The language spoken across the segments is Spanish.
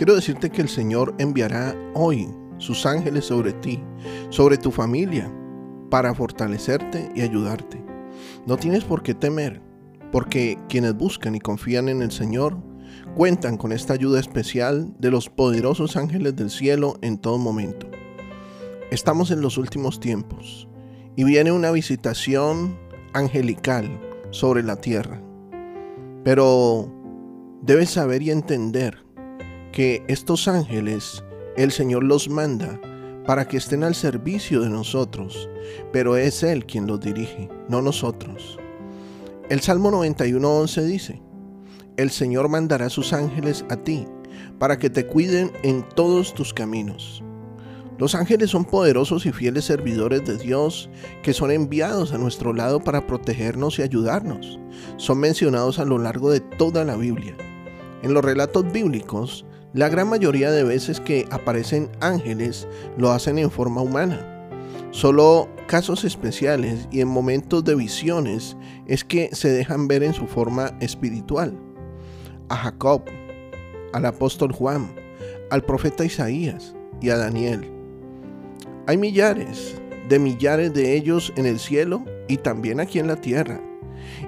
Quiero decirte que el Señor enviará hoy sus ángeles sobre ti, sobre tu familia, para fortalecerte y ayudarte. No tienes por qué temer, porque quienes buscan y confían en el Señor cuentan con esta ayuda especial de los poderosos ángeles del cielo en todo momento. Estamos en los últimos tiempos y viene una visitación angelical sobre la tierra. Pero debes saber y entender que estos ángeles el Señor los manda para que estén al servicio de nosotros, pero es Él quien los dirige, no nosotros. El Salmo 91.11 dice, El Señor mandará sus ángeles a ti, para que te cuiden en todos tus caminos. Los ángeles son poderosos y fieles servidores de Dios que son enviados a nuestro lado para protegernos y ayudarnos. Son mencionados a lo largo de toda la Biblia. En los relatos bíblicos, la gran mayoría de veces que aparecen ángeles lo hacen en forma humana. Solo casos especiales y en momentos de visiones es que se dejan ver en su forma espiritual. A Jacob, al apóstol Juan, al profeta Isaías y a Daniel. Hay millares de millares de ellos en el cielo y también aquí en la tierra.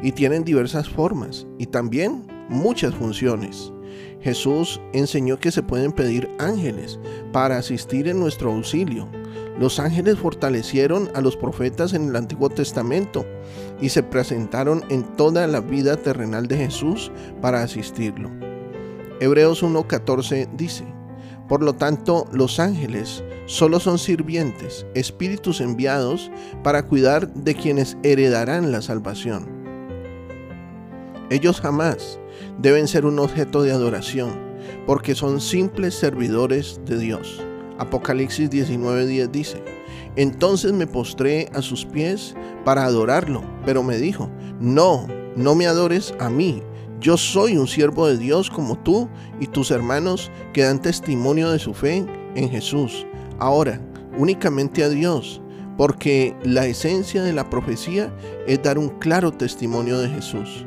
Y tienen diversas formas y también muchas funciones. Jesús enseñó que se pueden pedir ángeles para asistir en nuestro auxilio. Los ángeles fortalecieron a los profetas en el Antiguo Testamento y se presentaron en toda la vida terrenal de Jesús para asistirlo. Hebreos 1.14 dice, por lo tanto, los ángeles solo son sirvientes, espíritus enviados para cuidar de quienes heredarán la salvación. Ellos jamás deben ser un objeto de adoración, porque son simples servidores de Dios. Apocalipsis 19:10 dice, entonces me postré a sus pies para adorarlo, pero me dijo, no, no me adores a mí, yo soy un siervo de Dios como tú y tus hermanos que dan testimonio de su fe en Jesús. Ahora, únicamente a Dios, porque la esencia de la profecía es dar un claro testimonio de Jesús.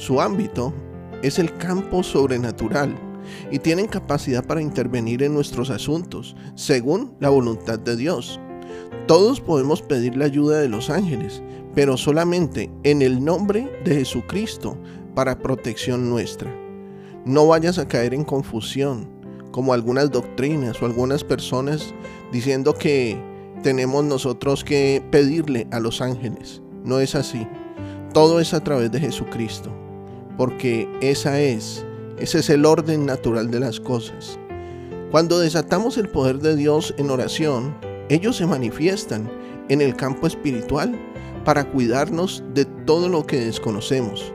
Su ámbito es el campo sobrenatural y tienen capacidad para intervenir en nuestros asuntos según la voluntad de Dios. Todos podemos pedir la ayuda de los ángeles, pero solamente en el nombre de Jesucristo para protección nuestra. No vayas a caer en confusión, como algunas doctrinas o algunas personas diciendo que tenemos nosotros que pedirle a los ángeles. No es así. Todo es a través de Jesucristo, porque esa es, ese es el orden natural de las cosas. Cuando desatamos el poder de Dios en oración, ellos se manifiestan en el campo espiritual para cuidarnos de todo lo que desconocemos.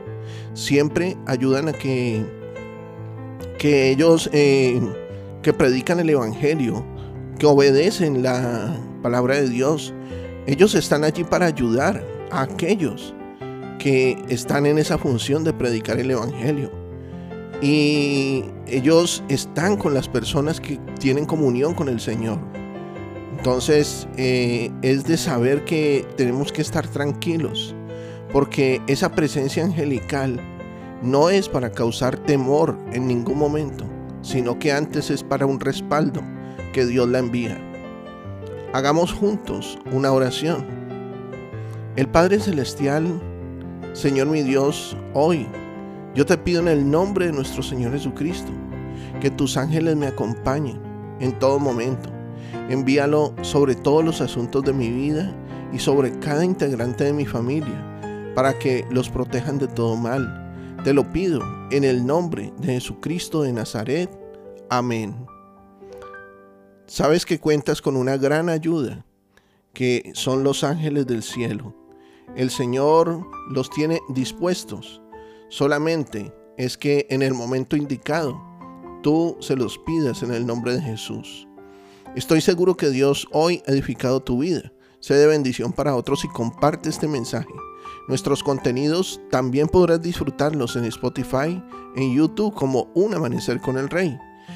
Siempre ayudan a que, que ellos eh, que predican el Evangelio, que obedecen la palabra de Dios, ellos están allí para ayudar a aquellos que están en esa función de predicar el Evangelio. Y ellos están con las personas que tienen comunión con el Señor. Entonces eh, es de saber que tenemos que estar tranquilos, porque esa presencia angelical no es para causar temor en ningún momento, sino que antes es para un respaldo que Dios la envía. Hagamos juntos una oración. El Padre Celestial, Señor mi Dios, hoy yo te pido en el nombre de nuestro Señor Jesucristo que tus ángeles me acompañen en todo momento Envíalo sobre todos los asuntos de mi vida y sobre cada integrante de mi familia, para que los protejan de todo mal. Te lo pido en el nombre de Jesucristo de Nazaret. Amén. Sabes que cuentas con una gran ayuda, que son los ángeles del cielo. El Señor los tiene dispuestos. Solamente es que en el momento indicado tú se los pidas en el nombre de Jesús. Estoy seguro que Dios hoy ha edificado tu vida. Sé de bendición para otros y comparte este mensaje. Nuestros contenidos también podrás disfrutarlos en Spotify, en YouTube como Un Amanecer con el Rey.